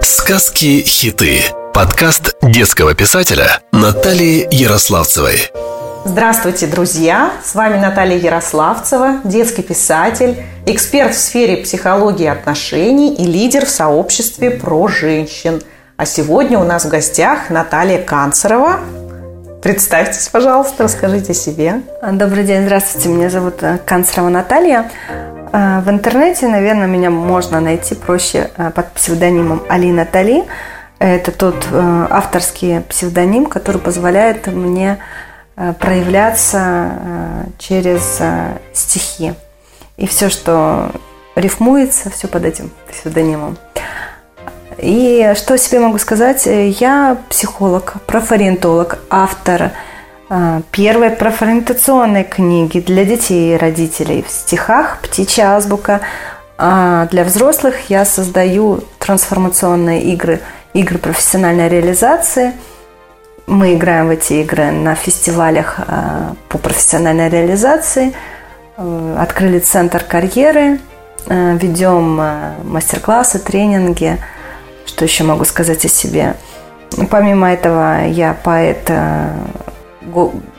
Сказки-хиты. Подкаст детского писателя Натальи Ярославцевой. Здравствуйте, друзья! С вами Наталья Ярославцева, детский писатель, эксперт в сфере психологии отношений и лидер в сообществе про женщин. А сегодня у нас в гостях Наталья Канцерова. Представьтесь, пожалуйста, расскажите о себе. Добрый день, здравствуйте, меня зовут э, Канцерова Наталья. Э, в интернете, наверное, меня можно найти проще э, под псевдонимом Алина Тали. Это тот э, авторский псевдоним, который позволяет мне проявляться через стихи. И все, что рифмуется, все под этим псевдонимом. И что о себе могу сказать? Я психолог, профориентолог, автор – а, первой профориентационной книги для детей и родителей в стихах «Птичья азбука». А для взрослых я создаю трансформационные игры, игры профессиональной реализации. Мы играем в эти игры на фестивалях а, по профессиональной реализации. Э, открыли центр карьеры, э, ведем э, мастер-классы, тренинги. Что еще могу сказать о себе? Помимо этого, я поэт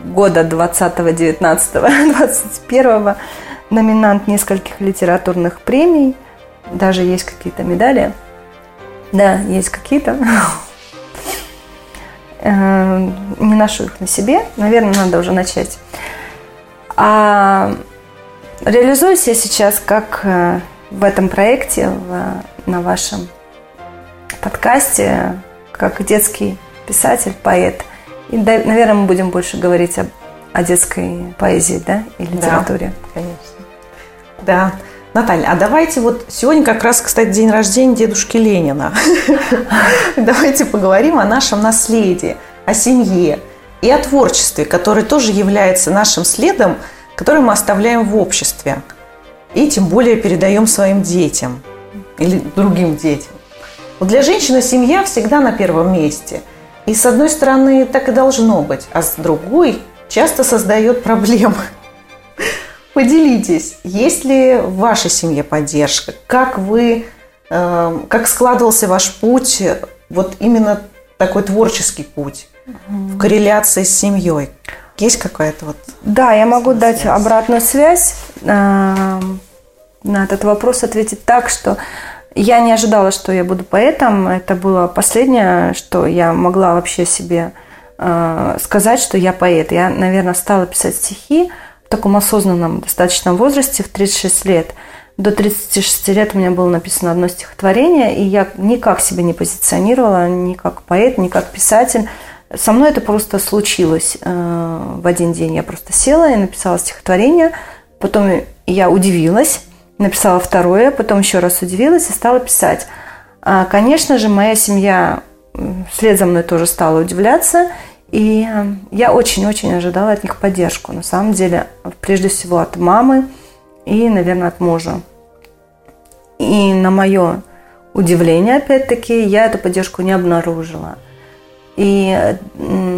года 20, 19, 21 номинант нескольких литературных премий. Даже есть какие-то медали. Да, есть какие-то. Э, не ношу их на себе. Наверное, надо уже начать. А реализуюсь я сейчас как э, в этом проекте, в, на вашем подкасте, как детский писатель, поэт – и, наверное, мы будем больше говорить об, о детской поэзии, да, и литературе. Да, конечно. Да. Наталья, а давайте вот сегодня как раз, кстати, день рождения дедушки Ленина. Давайте поговорим о нашем наследии, о семье и о творчестве, которое тоже является нашим следом, который мы оставляем в обществе. И тем более передаем своим детям или другим детям. Вот для женщины семья всегда на первом месте – и с одной стороны так и должно быть, а с другой часто создает проблемы. Поделитесь, есть ли в вашей семье поддержка? Как вы, э, как складывался ваш путь, вот именно такой творческий путь в корреляции с семьей? Есть какая-то вот... Да, я могу связь? дать обратную связь. Э, на этот вопрос ответить так, что я не ожидала, что я буду поэтом. Это было последнее, что я могла вообще себе э, сказать, что я поэт. Я, наверное, стала писать стихи в таком осознанном достаточном возрасте, в 36 лет. До 36 лет у меня было написано одно стихотворение, и я никак себя не позиционировала, ни как поэт, ни как писатель. Со мной это просто случилось э, в один день. Я просто села и написала стихотворение. Потом я удивилась, написала второе, потом еще раз удивилась и стала писать. А, конечно же, моя семья вслед за мной тоже стала удивляться, и э, я очень-очень ожидала от них поддержку. На самом деле, прежде всего от мамы и, наверное, от мужа. И на мое удивление, опять-таки, я эту поддержку не обнаружила. И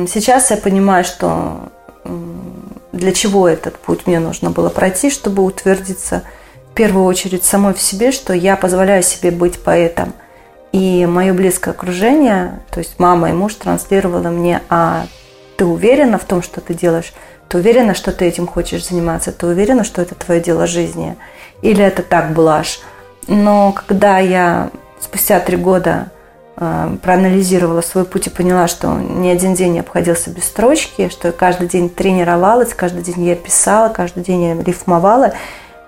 сейчас я понимаю, что для чего этот путь мне нужно было пройти, чтобы утвердиться – первую очередь самой в себе, что я позволяю себе быть поэтом. И мое близкое окружение, то есть мама и муж транслировало мне, а ты уверена в том, что ты делаешь? Ты уверена, что ты этим хочешь заниматься? Ты уверена, что это твое дело жизни? Или это так блажь? Но когда я спустя три года э, проанализировала свой путь и поняла, что ни один день не обходился без строчки, что я каждый день тренировалась, каждый день я писала, каждый день я рифмовала,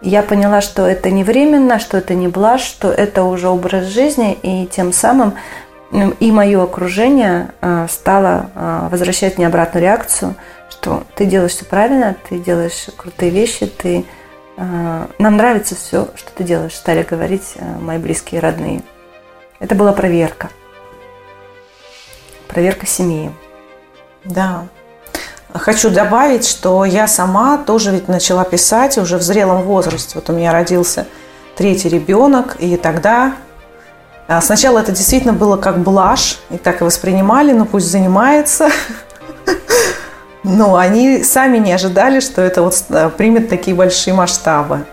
я поняла, что это не временно, что это не блажь, что это уже образ жизни, и тем самым и мое окружение э, стало э, возвращать мне обратную реакцию, что ты делаешь все правильно, ты делаешь крутые вещи, ты э, нам нравится все, что ты делаешь, стали говорить мои близкие и родные. Это была проверка. Проверка семьи. Да, Хочу добавить, что я сама тоже ведь начала писать уже в зрелом возрасте. Вот у меня родился третий ребенок, и тогда а, сначала это действительно было как блажь, и так и воспринимали, ну пусть занимается. Но они сами не ожидали, что это вот а, примет такие большие масштабы.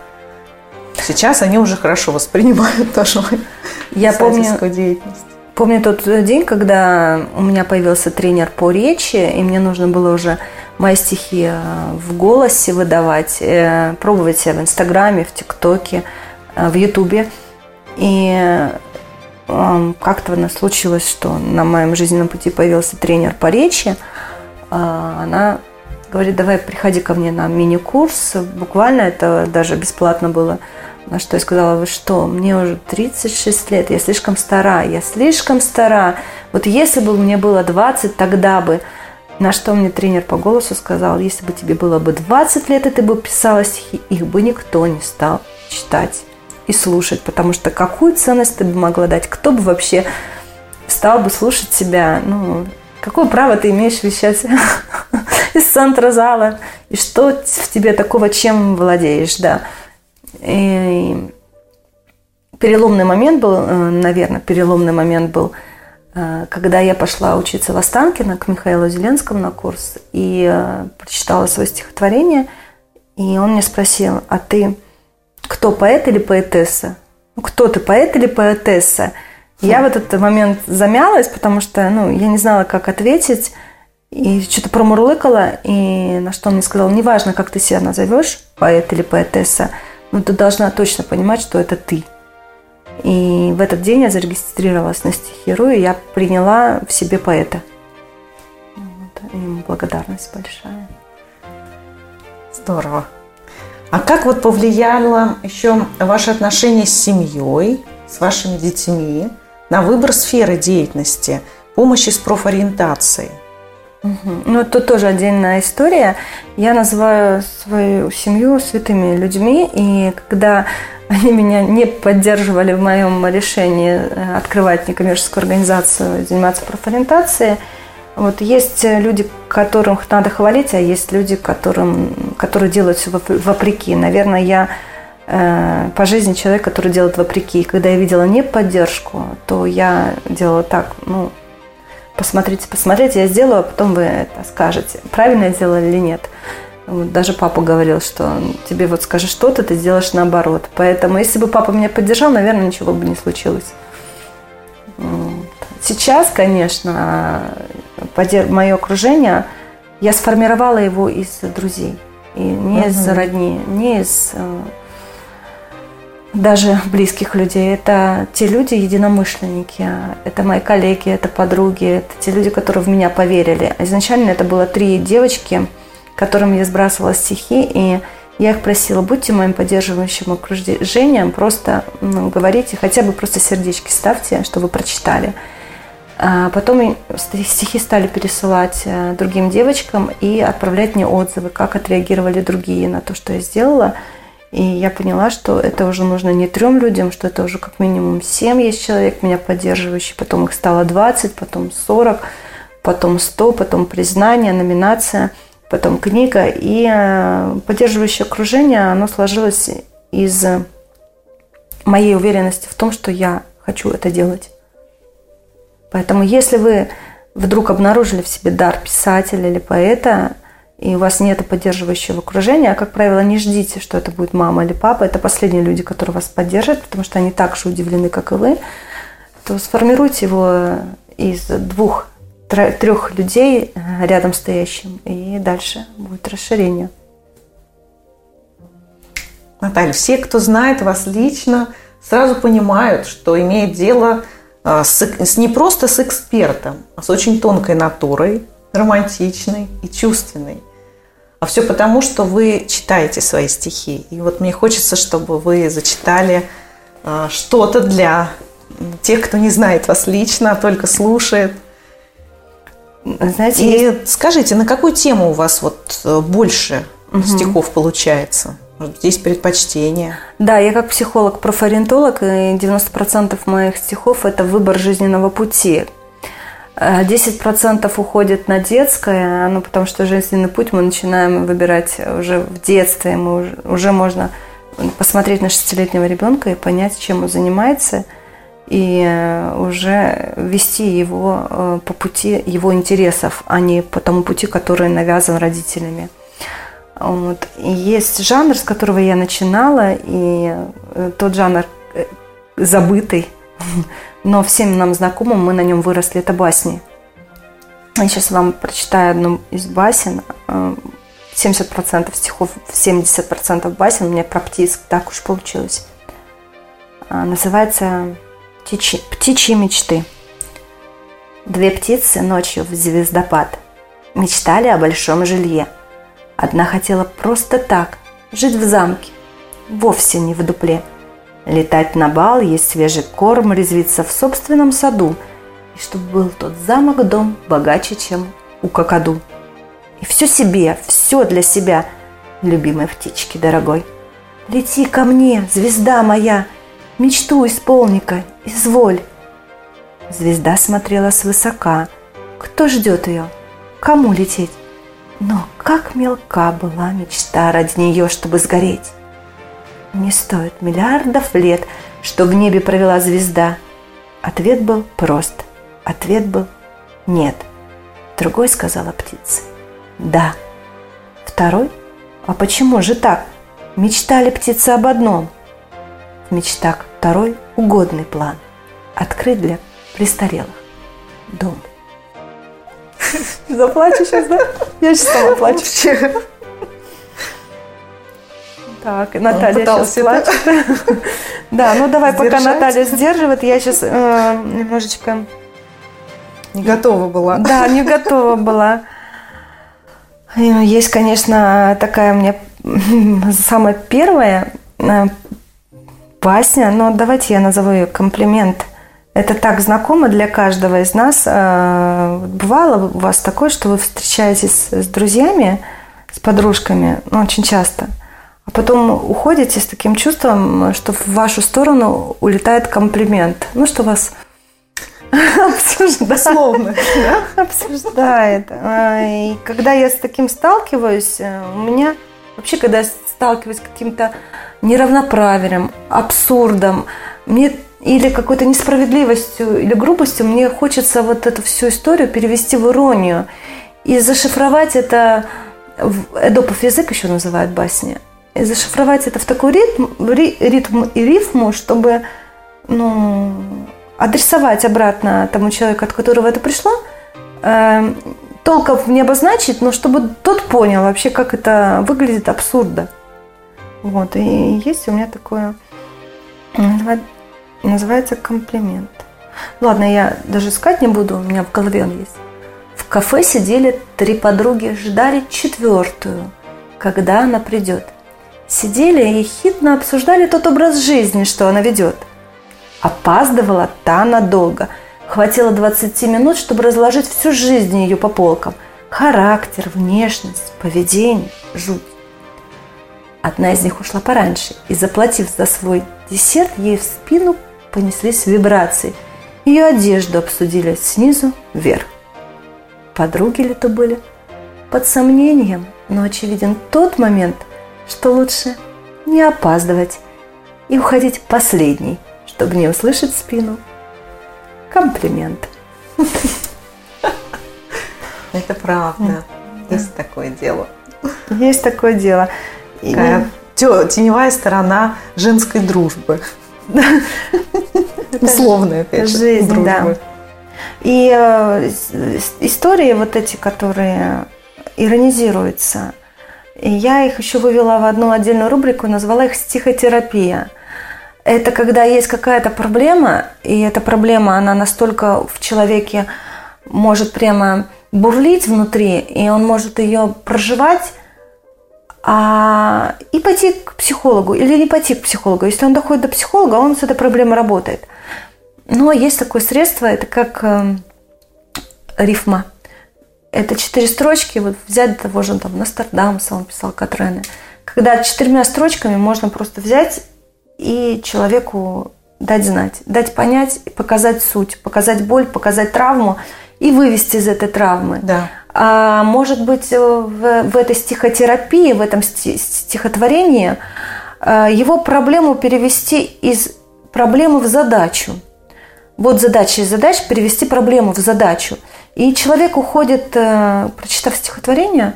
Сейчас они уже хорошо воспринимают тоже Я помню, деятельность? Помню тот день, когда у меня появился тренер по речи, и мне нужно было уже мои стихи э, в голосе выдавать, э, пробовать себя в Инстаграме, в ТикТоке, э, в Ютубе. И э, как-то у нас случилось, что на моем жизненном пути появился тренер по речи. Она говорит, давай приходи ко мне на мини-курс. Буквально это даже бесплатно было. На что я сказала, вы что, мне уже 36 лет, я слишком стара, я слишком стара. Вот если бы мне было 20, тогда бы. На что мне тренер по голосу сказал, если бы тебе было бы 20 лет, и ты бы писала стихи, их бы никто не стал читать и слушать, потому что какую ценность ты бы могла дать? Кто бы вообще стал бы слушать себя? Ну, какое право ты имеешь вещать из центра зала? И что в тебе такого, чем владеешь, да? И переломный момент был, э, наверное, переломный момент был, э, когда я пошла учиться в Останкино к Михаилу Зеленскому на курс и э, прочитала свое стихотворение, и он мне спросил, а ты кто, поэт или поэтесса? Ну, кто ты, поэт или поэтесса? Я в этот момент замялась, потому что ну, я не знала, как ответить. И что-то промурлыкала, и на что он мне сказал, неважно, как ты себя назовешь, поэт или поэтесса, но ты должна точно понимать, что это ты. И в этот день я зарегистрировалась на стихиру, и я приняла в себе поэта. Вот, ему благодарность большая. Здорово. А как вот повлияло еще ваше отношение с семьей, с вашими детьми на выбор сферы деятельности, помощи с профориентацией? Ну, это тоже отдельная история. Я называю свою семью святыми людьми, и когда они меня не поддерживали в моем решении э, открывать некоммерческую организацию, заниматься профориентацией, вот есть люди, которых надо хвалить, а есть люди, которым, которые делают все вопреки. Наверное, я э, по жизни человек, который делает вопреки. И когда я видела не поддержку, то я делала так, ну, посмотрите, посмотрите, я сделаю, а потом вы это скажете, правильно я сделала или нет. Вот даже папа говорил, что тебе вот скажи что-то, ты сделаешь наоборот. Поэтому если бы папа меня поддержал, наверное, ничего бы не случилось. Сейчас, конечно, мое окружение, я сформировала его из друзей. И не угу. из родни, не из э, даже близких людей. Это те люди, единомышленники, это мои коллеги, это подруги, это те люди, которые в меня поверили. Изначально это было три девочки, которым я сбрасывала стихи, и я их просила, будьте моим поддерживающим окружением, просто ну, говорите, хотя бы просто сердечки ставьте, чтобы прочитали. А потом стихи стали пересылать э, другим девочкам и отправлять мне отзывы, как отреагировали другие на то, что я сделала. И я поняла, что это уже нужно не трем людям, что это уже как минимум семь есть человек, меня поддерживающие. Потом их стало 20, потом 40, потом 100, потом признание, номинация, потом книга. И э, поддерживающее окружение, оно сложилось из моей уверенности в том, что я хочу это делать. Поэтому если вы вдруг обнаружили в себе дар писателя или поэта, и у вас нет поддерживающего окружения, а, как правило, не ждите, что это будет мама или папа. Это последние люди, которые вас поддержат, потому что они так же удивлены, как и вы. То сформируйте его из двух, трех людей э, рядом стоящим, и дальше будет расширение. Наталья, все, кто знает вас лично, сразу понимают, что имеет дело а, с, с, не просто с экспертом, а с очень тонкой натурой, романтичной и чувственной. А все потому, что вы читаете свои стихи. И вот мне хочется, чтобы вы зачитали а, что-то для тех, кто не знает вас лично, а только слушает. Знаете, и есть... скажите, на какую тему у вас вот э, больше угу. стихов получается? Может есть предпочтение? Да, я как психолог-профориентолог, и 90% моих стихов – это выбор жизненного пути. 10% э, уходит на детское, ну, потому что жизненный путь мы начинаем выбирать уже в детстве. Мы уже, уже можно посмотреть на шестилетнего ребенка и понять, чем он занимается, и э, уже вести его э, по пути его интересов, а не по тому пути, который навязан родителями. Вот. Есть жанр, с которого я начинала, и тот жанр забытый, но всем нам знакомым, мы на нем выросли, это басни. Я сейчас вам прочитаю одну из басен. 70% стихов, 70% басен у меня про птиц, так уж получилось. А, называется «Птичьи мечты». Две птицы ночью в звездопад мечтали о большом жилье. Одна хотела просто так, жить в замке, вовсе не в дупле. Летать на бал, есть свежий корм, резвиться в собственном саду. И чтобы был тот замок-дом богаче, чем у какаду. И все себе, все для себя, любимой птички дорогой. Лети ко мне, звезда моя, мечту исполни-ка, изволь. Звезда смотрела свысока. Кто ждет ее? Кому лететь? Но как мелка была мечта ради нее, чтобы сгореть. Не стоит миллиардов лет, что в небе провела звезда. Ответ был прост. Ответ был нет. Другой сказала птица. Да. Второй? А почему же так? Мечтали птицы об одном. В мечтах второй угодный план. Открыть для престарелых дом. Заплачу сейчас, да? Я сейчас сама плачу. Так, Наталья сейчас плачет. Да, ну давай, пока Наталья сдерживает, я сейчас э, немножечко... Не готова была. Да, не готова была. Есть, конечно, такая у меня самая первая э, басня, но давайте я назову ее комплимент. Это так знакомо для каждого из нас. Э, бывало у вас такое, что вы встречаетесь с друзьями, с подружками, ну, очень часто, а потом уходите с таким чувством, что в вашу сторону улетает комплимент. Ну, что вас обсуждает. Словно, да? Обсуждает. А, и когда я с таким сталкиваюсь, э, у меня вообще, когда я сталкиваюсь с каким-то неравноправием, абсурдом, мне или какой-то несправедливостью или грубостью, мне хочется вот эту всю историю перевести в иронию и зашифровать это в Эдопов язык еще называют басни, зашифровать это в такой ритм, ритм и рифму, чтобы ну, адресовать обратно тому человеку, от которого это пришло, э, толком не обозначить, но чтобы тот понял вообще, как это выглядит абсурдно. Вот, и есть у меня такое Называется комплимент. Ладно, я даже искать не буду, у меня в голове он есть. В кафе сидели три подруги, ждали четвертую, когда она придет. Сидели и хитно обсуждали тот образ жизни, что она ведет. Опаздывала та надолго. Хватило 20 минут, чтобы разложить всю жизнь ее по полкам. Характер, внешность, поведение, жуть. Одна из них ушла пораньше и, заплатив за свой десерт, ей в спину понеслись вибрации. Ее одежду обсудили снизу вверх. Подруги ли то были? Под сомнением, но очевиден тот момент, что лучше не опаздывать и уходить последней, чтобы не услышать спину. Комплимент. Это правда. Есть такое дело. Есть такое дело. Такая теневая сторона женской дружбы. Условная, опять же, Жизнь, да. И э, истории вот эти, которые иронизируются, я их еще вывела в одну отдельную рубрику, назвала их «Стихотерапия». Это когда есть какая-то проблема, и эта проблема, она настолько в человеке может прямо бурлить внутри, и он может ее проживать, а, и пойти к психологу или не пойти к психологу. Если он доходит до психолога, он с этой проблемой работает. Но есть такое средство, это как э, рифма. Это четыре строчки, вот взять того же там Нострадамса, он писал Катрены. Когда четырьмя строчками можно просто взять и человеку дать знать, дать понять, показать суть, показать боль, показать травму и вывести из этой травмы. Да. А может быть, э, в, в этой стихотерапии, в этом стихотворении э, его проблему перевести из проблемы в задачу. Вот задача из задач перевести проблему в задачу. И человек уходит, э, прочитав стихотворение,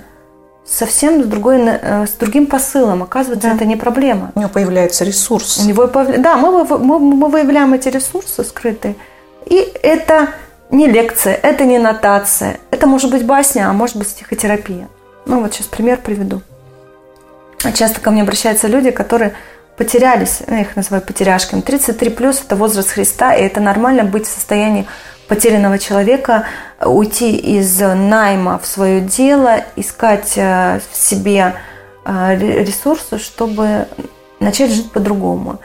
совсем с, другой, э, с другим посылом. Оказывается, Да. это не проблема. У него появляется ресурс. У него Да, мы, мы, мы выявляем эти ресурсы скрытые. И это не лекция, это не нотация. Это может быть басня, а может быть стихотерапия. Ну вот сейчас пример приведу. Часто ко мне обращаются люди, которые потерялись, я их называю потеряшками. 33 плюс – это возраст Христа, и это нормально быть в состоянии потерянного человека, уйти из найма в свое дело, искать э, в себе э, ре- ресурсы, чтобы начать жить по-другому.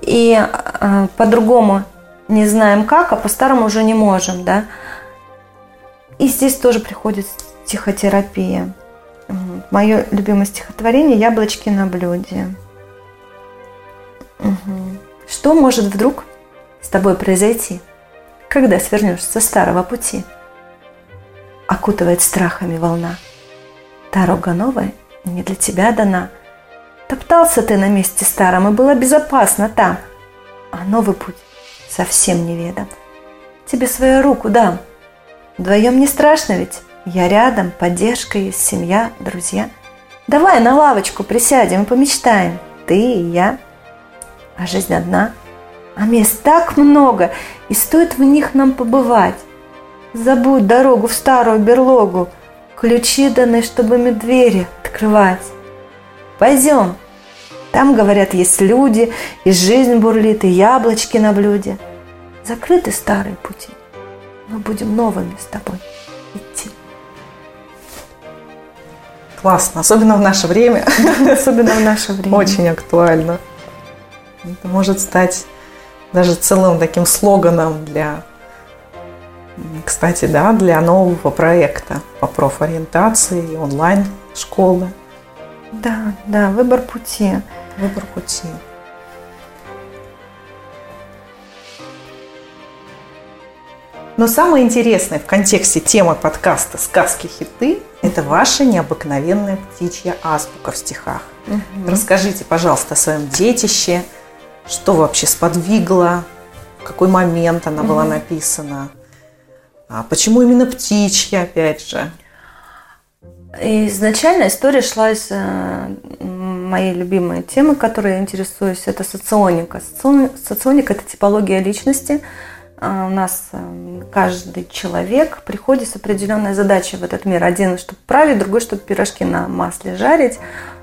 И э, по-другому не знаем как, а по-старому уже не можем, да. И здесь тоже приходит стихотерапия. Мое любимое стихотворение «Яблочки на блюде». Мгм. Что может вдруг с тобой произойти, когда свернешь со старого пути? Окутывает страхами волна. Дорога новая не для тебя дана. Топтался ты на месте старом, и было безопасно там. А новый путь совсем неведом. Тебе свою руку дам. Вдвоем не страшно ведь? Я рядом, поддержка есть, семья, друзья. Давай на лавочку присядем и помечтаем. Ты и я. А жизнь одна. А мест так много, и стоит в них нам побывать. Забудь дорогу в старую берлогу. Ключи даны, чтобы мы двери открывать. Пойдем. Там, говорят, есть люди, и жизнь бурлит, и яблочки на блюде. Закрыты старые пути. Мы будем новыми с тобой идти. Классно, особенно в наше время. Особенно в наше время. Очень актуально. Это может стать даже целым таким слоганом для, кстати, да, для нового проекта по профориентации, онлайн-школы, Да, да, выбор пути. выбор пути. Но самое интересное в контексте темы подкаста «Сказки-хиты» – это ваша необыкновенная птичья азбука в стихах. Расскажите, пожалуйста, о своем детище, что вообще сподвигло, в какой момент она была написана, а почему именно птичья, опять же. Изначально история шла из э, моей любимой темы, которой я интересуюсь, это соционика. Соци- Соционика – это типология личности. А У нас э, каждый человек приходит с определенной задачей в этот мир. Один, чтобы править, другой, чтобы пирожки на масле жарить.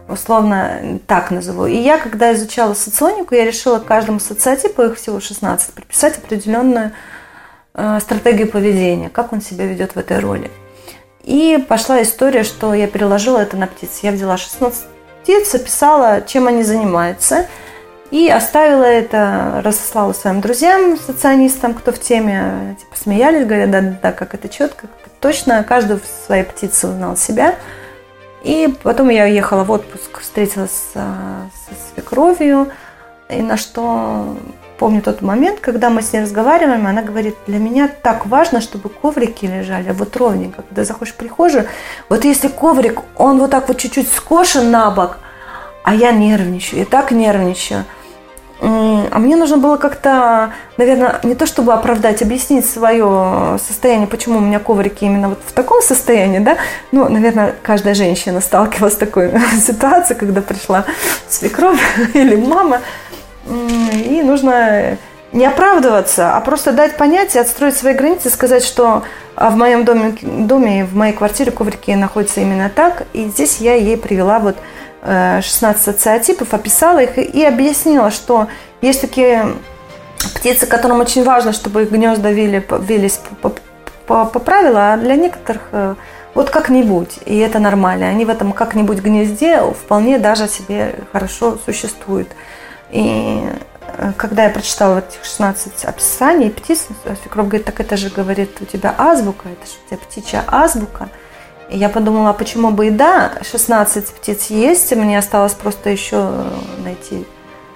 Условно так назову. И я, когда изучала соционику, я решила каждому социотипу, их всего 16, приписать определенную э, стратегию поведения, как он себя ведет в этой роли. И пошла история, что я переложила это на птиц. Я взяла 16 птиц, описала, чем они занимаются, и оставила это, разослала своим друзьям, соционистам, кто в теме, типа смеялись, говорят, да, да, да, как это четко, как это точно, каждый в своей птице узнал себя. И потом я уехала в отпуск, встретилась а, со свекровью, и на что помню тот момент, когда мы с ней разговариваем, она говорит, для меня так важно, чтобы коврики лежали вот ровненько. Когда заходишь в прихожую, вот если коврик, он вот так вот чуть-чуть скошен на бок, а я нервничаю, я так нервничаю. А мне нужно было как-то, наверное, не то чтобы оправдать, объяснить свое состояние, почему у меня коврики именно вот в таком состоянии, да. Ну, наверное, каждая женщина сталкивалась с такой ситуацией, когда пришла свекровь или мама, и нужно не оправдываться, а просто дать понять и отстроить свои границы, сказать, что а, в моем доме, доме, в моей квартире коврики находятся именно так. И здесь я ей привела вот 16 социотипов, описала их и- объяснила, что есть такие птицы, которым очень важно, чтобы их гнезда вели, велись по, по- по правилам, а для некоторых э, вот как-нибудь, и это нормально. Они в этом как-нибудь гнезде вполне даже себе хорошо существуют. И э, когда я прочитала этих 16 описаний птиц, свекровь говорит, так это же, говорит, у тебя азбука, это же у тебя птичья азбука. Я подумала, а почему бы и да, 16 птиц есть, мне осталось просто еще найти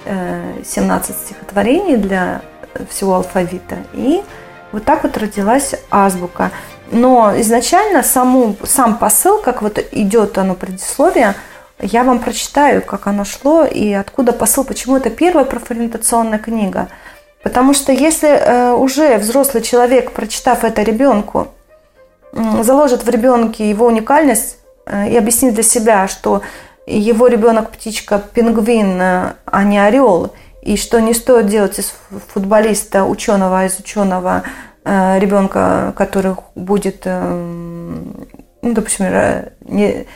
э, 17 стихотворений для всего алфавита. И вот так вот родилась азбука. Но изначально саму, сам посыл, как вот идет оно предисловие, я вам прочитаю, как оно шло и откуда посыл, почему это первая профориентационная книга. Потому что если э, уже взрослый человек, прочитав это ребенку, заложит в ребенке его уникальность, э, и объяснить для себя, что его ребенок птичка пингвин, э, а не орел, и что не стоит делать из футболиста ученого, из ученого э, ребенка, который будет, ну, допустим, не,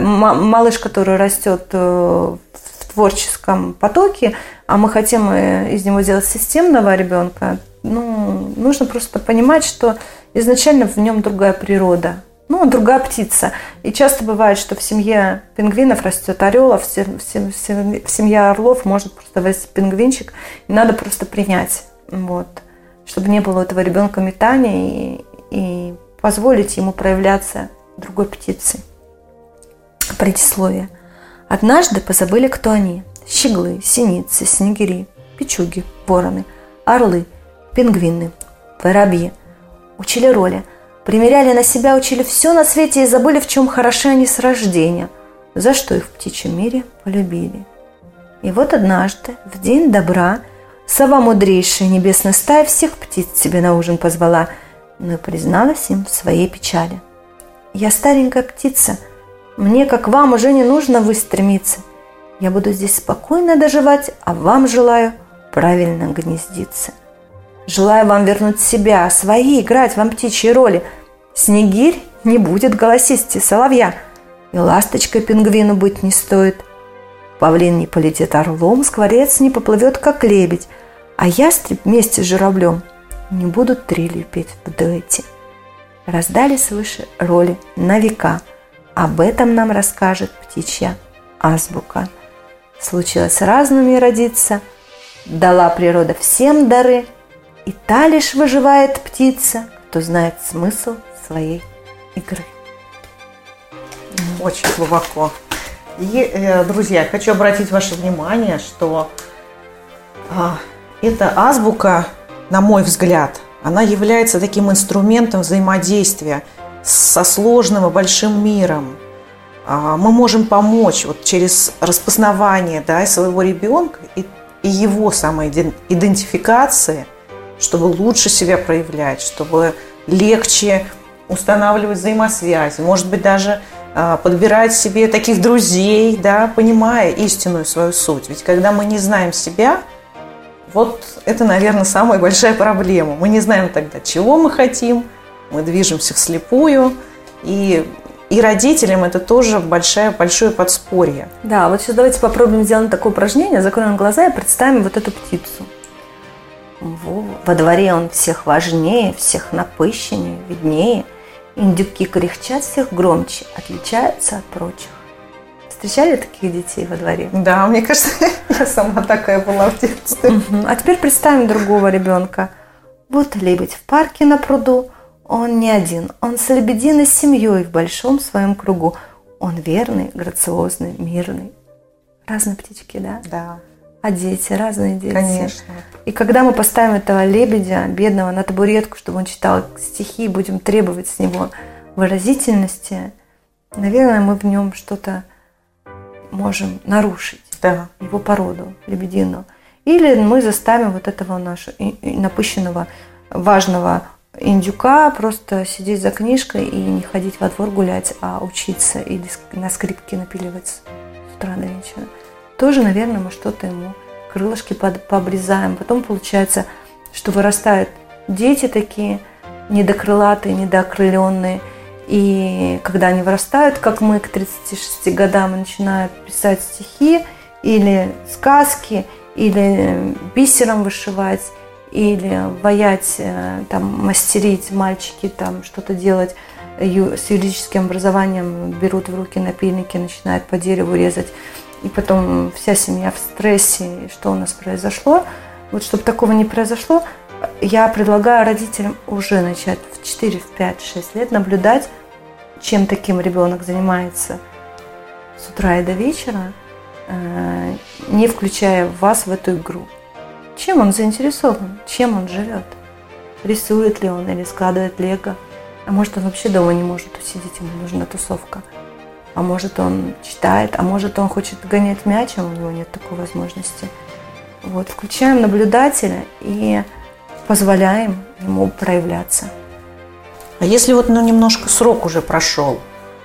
малыш, который растет в творческом потоке, а мы хотим из него сделать системного ребенка, ну, нужно просто понимать, что изначально в нем другая природа. Ну, другая птица. И часто бывает, что в семье пингвинов растет орел, а в семье орлов может просто вырасти пингвинчик. И надо просто принять, вот, чтобы не было этого ребенка метания и, и позволить ему проявляться другой птицей. Предисловие. Однажды позабыли, кто они. Щеглы, синицы, снегири, печуги, вороны, орлы, пингвины, воробьи – учили роли, примеряли на себя, учили все на свете и забыли, в чем хороши они с рождения, за что их в птичьем мире полюбили. И вот однажды, в день добра, сова мудрейшая небесная стая всех птиц себе на ужин позвала, но призналась им в своей печали. «Я старенькая птица, мне, как вам, уже не нужно выстремиться. Я буду здесь спокойно доживать, а вам желаю правильно гнездиться. Желаю вам вернуть себя, свои, играть вам птичьи роли. Снегирь не будет голосисти соловья, и ласточкой пингвину быть не стоит. Павлин не полетит орлом, скворец не поплывет, как лебедь, а ястреб вместе с журавлем не будут трелью петь в дуэте. Раздались выше роли на века. Об этом нам расскажет птичья азбука. Случилось разными родиться, дала природа всем дары – и та лишь выживает птица, кто знает смысл своей игры. Очень глубоко. И, э, друзья, хочу обратить ваше внимание, что а, эта азбука, на мой взгляд, она является таким инструментом взаимодействия со сложным и большим миром. А, мы можем помочь вот через распознавание да, своего ребенка и, и его самоидентификации – чтобы лучше себя проявлять, чтобы легче устанавливать взаимосвязь, может быть, даже а, подбирать себе таких друзей, да, понимая истинную свою суть. Ведь когда мы не знаем себя, вот это, наверное, самая большая проблема. Мы не знаем тогда, чего мы хотим, мы движемся вслепую, и, и родителям это тоже большое, большое подспорье. Да, вот сейчас давайте попробуем сделать такое упражнение, закроем глаза и представим вот эту птицу. Во дворе он всех важнее, всех напыщеннее, виднее. Индюки кряхчат всех громче, отличаются от прочих. Встречали таких детей во дворе? Да, мне кажется, я сама такая была в детстве. А теперь представим другого ребенка. Вот лебедь в парке на пруду. Он не один, он с лебединой семьей в большом своем кругу. Он верный, грациозный, мирный. Разные птички, да? Да. А дети, разные дети. Конечно. И когда мы поставим этого лебедя, бедного, на табуретку, чтобы он читал стихи, будем требовать с него выразительности, наверное, мы в нем что-то можем нарушить. Да. Его породу лебедину. Или мы заставим вот этого нашего напыщенного, важного индюка просто сидеть за книжкой и не ходить во двор гулять, а учиться или на скрипке напиливать с утра до вечера тоже, наверное, мы что-то ему крылышки под, пообрезаем. Потом получается, что вырастают дети такие недокрылатые, недоокрыленные. И когда они вырастают, как мы к 36 годам начинают писать стихи или сказки, или бисером вышивать, или ваять, э, там, мастерить мальчики, там, что-то делать с юридическим образованием, берут в руки напильники, начинают по дереву резать и потом вся семья в стрессе, что у нас произошло. Вот чтобы такого не произошло, я предлагаю родителям уже начать в 4, в 5, 6 лет наблюдать, чем таким ребенок занимается с утра и до вечера, э, не включая вас в эту игру. Чем он заинтересован, чем он живет. Рисует ли он или складывает лего. А может он вообще дома не может усидеть, ему нужна тусовка а может он читает, а может он хочет гонять мяч, а у него нет такой возможности. Вот, включаем наблюдателя и позволяем ему проявляться. А если вот ну, немножко срок уже прошел,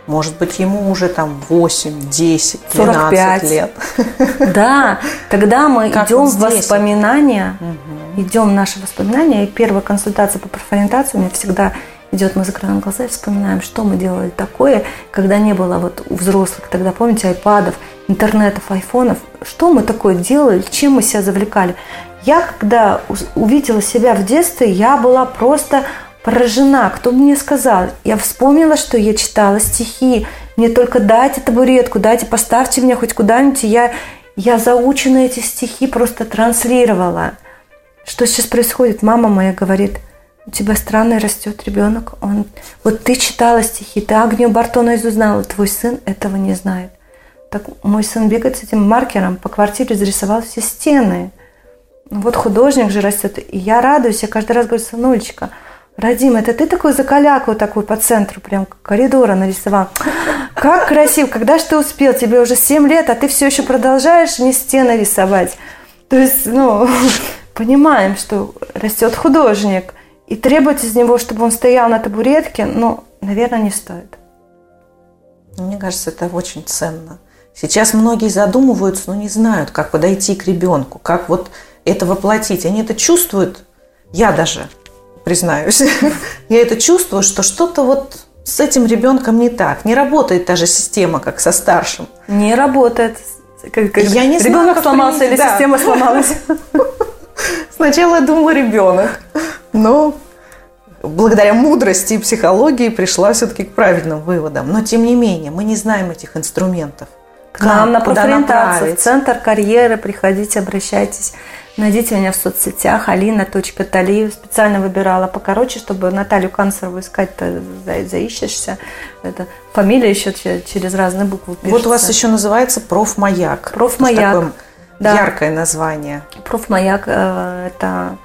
Может быть, ему уже там 8, 10, 12 45. лет. Да, тогда мы как идем в воспоминания, угу. идем в наши воспоминания, и первая консультация по профориентации у меня всегда идет, мы закрываем глаза и вспоминаем, что мы делали такое, когда не было вот у взрослых, тогда, помните, айпадов, интернетов, айфонов, что мы такое делали, чем мы себя завлекали. Я, когда увидела себя в детстве, я была просто поражена, кто мне сказал. Я вспомнила, что я читала стихи. Мне только дайте табуретку, дайте, поставьте меня хоть куда-нибудь. Я, я заучена эти стихи просто транслировала. Что сейчас происходит? Мама моя говорит, у тебя странный растет ребенок. Он, вот ты читала стихи, ты Агнию Барто наизусть знала, твой сын этого не знает. Так мой сын бегает с этим маркером по квартире, зарисовал все стены. Вот художник же растет. И я радуюсь, я каждый раз говорю, сынулечка – Радим, это ты такой закаляку такой по центру прям коридора нарисовал. Как красиво, когда же ты успел? Тебе уже 7 лет, а ты все еще продолжаешь не стены рисовать. То есть, ну, понимаем, что растет художник, и требовать из него, чтобы он стоял на табуретке, ну, наверное, не стоит. Мне кажется, это очень ценно. Сейчас многие задумываются, но не знают, как подойти к ребенку, как вот это воплотить. Они это чувствуют, я даже признаюсь. Я это чувствую, что что-то вот с этим ребенком не так. Не работает та же система, как со старшим. Не работает. Как, как я не ребенок знаю, сломался или да. система сломалась? Сначала я думала ребенок, но благодаря мудрости и психологии пришла все-таки к правильным выводам. Но тем не менее, мы не знаем этих инструментов. К нам на профориентацию, в центр карьеры приходите, обращайтесь. Найдите меня в соцсетях alina.талиев. Специально выбирала покороче, чтобы Наталью Канцерову искать-то заищешься. Это фамилия еще через разные буквы пишется. Вот у вас еще называется профмаяк. Профмаяк. Да. Яркое название. Профмаяк э, – это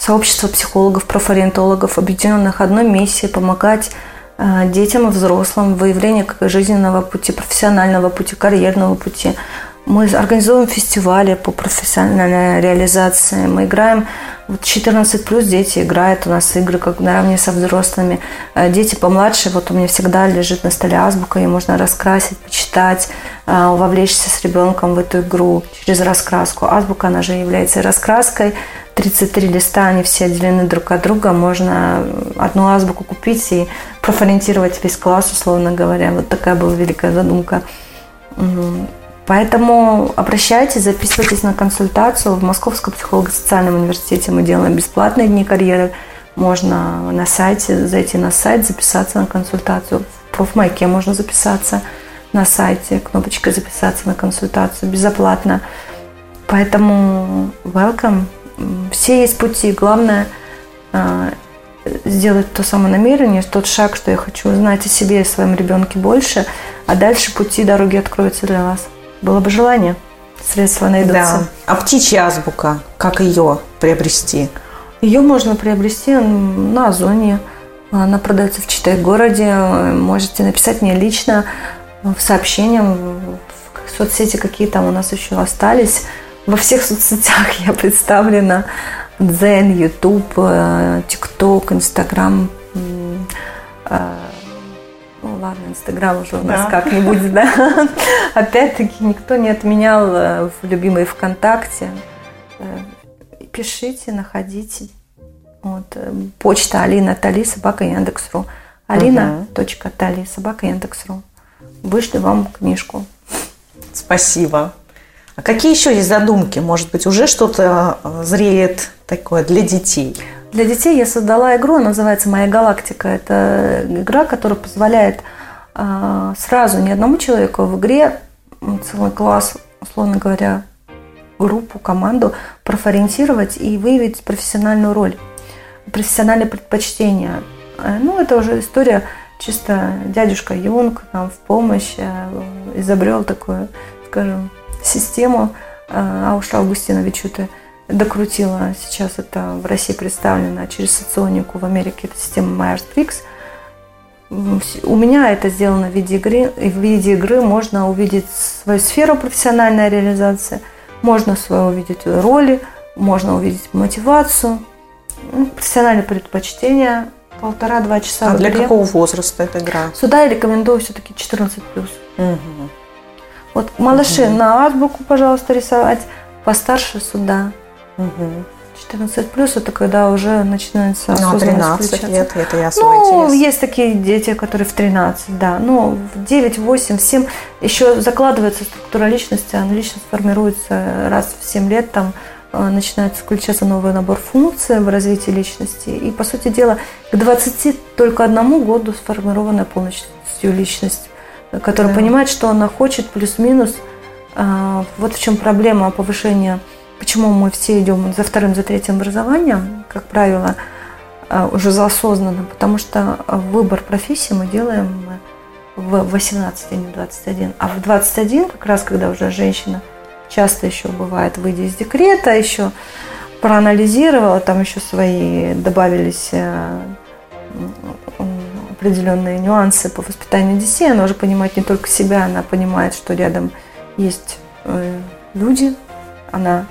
сообщество психологов, профориентологов, объединенных одной миссией помогать э, детям и взрослым в выявлении жизненного пути, профессионального пути, карьерного пути, мы организуем фестивали по профессиональной реализации. Мы играем, вот 14 плюс дети играют у нас игры как наравне со взрослыми. Э, дети помладше, вот у меня всегда лежит на столе азбука, ее можно раскрасить, почитать, э, вовлечься с ребенком в эту игру через раскраску. Азбука, она же является раскраской. 33 листа, они все отделены друг от друга. Можно одну азбуку купить и профориентировать весь класс, условно говоря. Вот такая была великая задумка. Поэтому обращайтесь, записывайтесь на консультацию. В Московском психолого-социальном университете мы делаем бесплатные дни карьеры. Можно на сайте зайти на сайт, записаться на консультацию. В профмайке можно записаться на сайте, кнопочкой записаться на консультацию безоплатно. Поэтому welcome. Все есть пути. Главное а, сделать то самое намерение, тот шаг, что я хочу узнать о себе и о своем ребенке больше, а дальше пути, дороги откроются для вас. Было бы желание, средства найдутся. Да. А птичья азбука, как ее приобрести? Ее можно приобрести на Озоне. Она продается в Читай городе. Можете написать мне лично в сообщениях в соцсети, какие там у нас еще остались. Во всех соцсетях я представлена. Дзен, Ютуб, ТикТок, Инстаграм, ну ладно, Инстаграм уже у нас да. как-нибудь, да. Опять-таки никто не отменял э, в любимой ВКонтакте. Э, пишите, находите. Вот. Э, почта Алина Тали, собака Яндекс.ру. Алина. Точка Тали, собака Яндекс.ру. Вышли вам книжку. Спасибо. А какие еще есть задумки? Может быть, уже что-то зреет такое для детей? Для детей я создала игру, она называется «Моя галактика». Это игра, которая позволяет э, сразу не одному человеку в игре целый класс, условно говоря, группу, команду профориентировать и выявить профессиональную роль, профессиональные предпочтения. Э, ну, это уже история чисто дядюшка Юнг нам в помощь э, изобрел такую, скажем, систему э, Ауша Августиновичута – докрутила. Сейчас это в России представлено через соционику, в Америке это система Myers-Briggs. У меня это сделано в виде игры. И в виде игры можно увидеть свою сферу профессиональной реализации, можно свою увидеть роли, можно увидеть мотивацию, профессиональные предпочтения, полтора-два часа. А для какого возраста эта игра? Сюда я рекомендую все-таки 14 плюс. Угу. Вот малыши Мгм. на азбуку, пожалуйста, рисовать, постарше сюда. Угу. 14 плюс это когда уже начинается Ну, а осознанность 13 включаться. лет, это я свой Ну, интерес. есть такие дети, которые в 13, да. Ну, в 9, 8, 7 еще закладывается структура личности, она личность формируется раз в 7 лет, там э, начинает включаться новый набор функций в развитии личности. И, по сути дела, к 20 только одному году сформированная полностью личность, э, которая Да. понимает, что она хочет, плюс-минус. А, Вот в чем проблема повышения, почему мы все идем за вторым, за третьим образованием, как правило, а, уже за осознанным, потому что а, выбор профессии мы делаем в 18, а не в 21. А в 21, как раз когда уже женщина часто еще бывает, выйдя из декрета, еще проанализировала, там еще свои добавились э, определенные нюансы по воспитанию детей, она уже понимает не только себя, она понимает, что рядом есть э, люди, она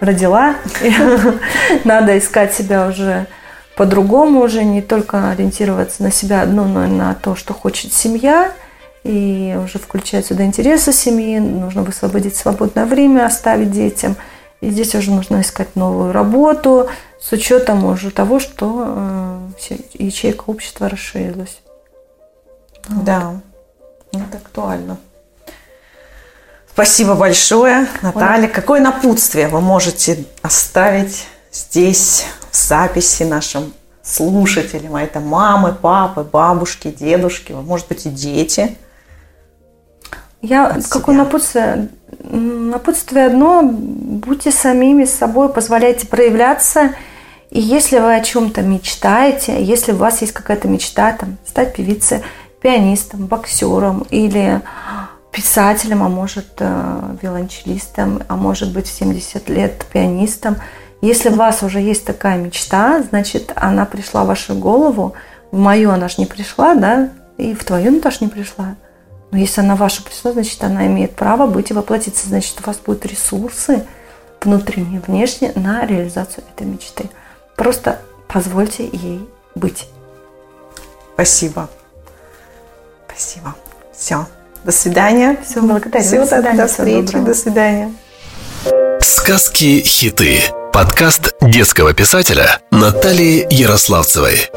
родила, надо искать себя уже по-другому, уже не только ориентироваться на себя одну, но и на то, что хочет семья, и уже включать сюда интересы семьи, нужно высвободить свободное время, оставить детям. И здесь уже нужно искать новую работу с учетом уже того, что э, ячейка общества расширилась. Да, это актуально. Спасибо большое, Наталья. Какое напутствие вы можете оставить здесь, в записи нашим слушателям? А это мамы, папы, бабушки, дедушки, может быть, и дети. Я какое напутствие? Напутствие одно: будьте самими собой, позволяйте проявляться. И если вы о чем-то мечтаете, если у вас есть какая-то мечта, там, стать певицей, пианистом, боксером или писателем, а может э, виолончелистом, а может быть в 70 лет пианистом. Если у вас уже есть такая мечта, значит, она пришла в вашу голову. В мою она же не пришла, да, и в твою тоже не пришла. Но если она ваша пришла, значит, она имеет право быть и воплотиться. Значит, у вас будут ресурсы внутренние, внешние на реализацию этой мечты. Просто позвольте ей быть. Спасибо. Спасибо. Все. До свидания. Всё, благодарю. Всего До свидания, До всего встречи. доброго. До свидания. Сказки-хиты. Подкаст детского писателя Натальи Ярославцевой.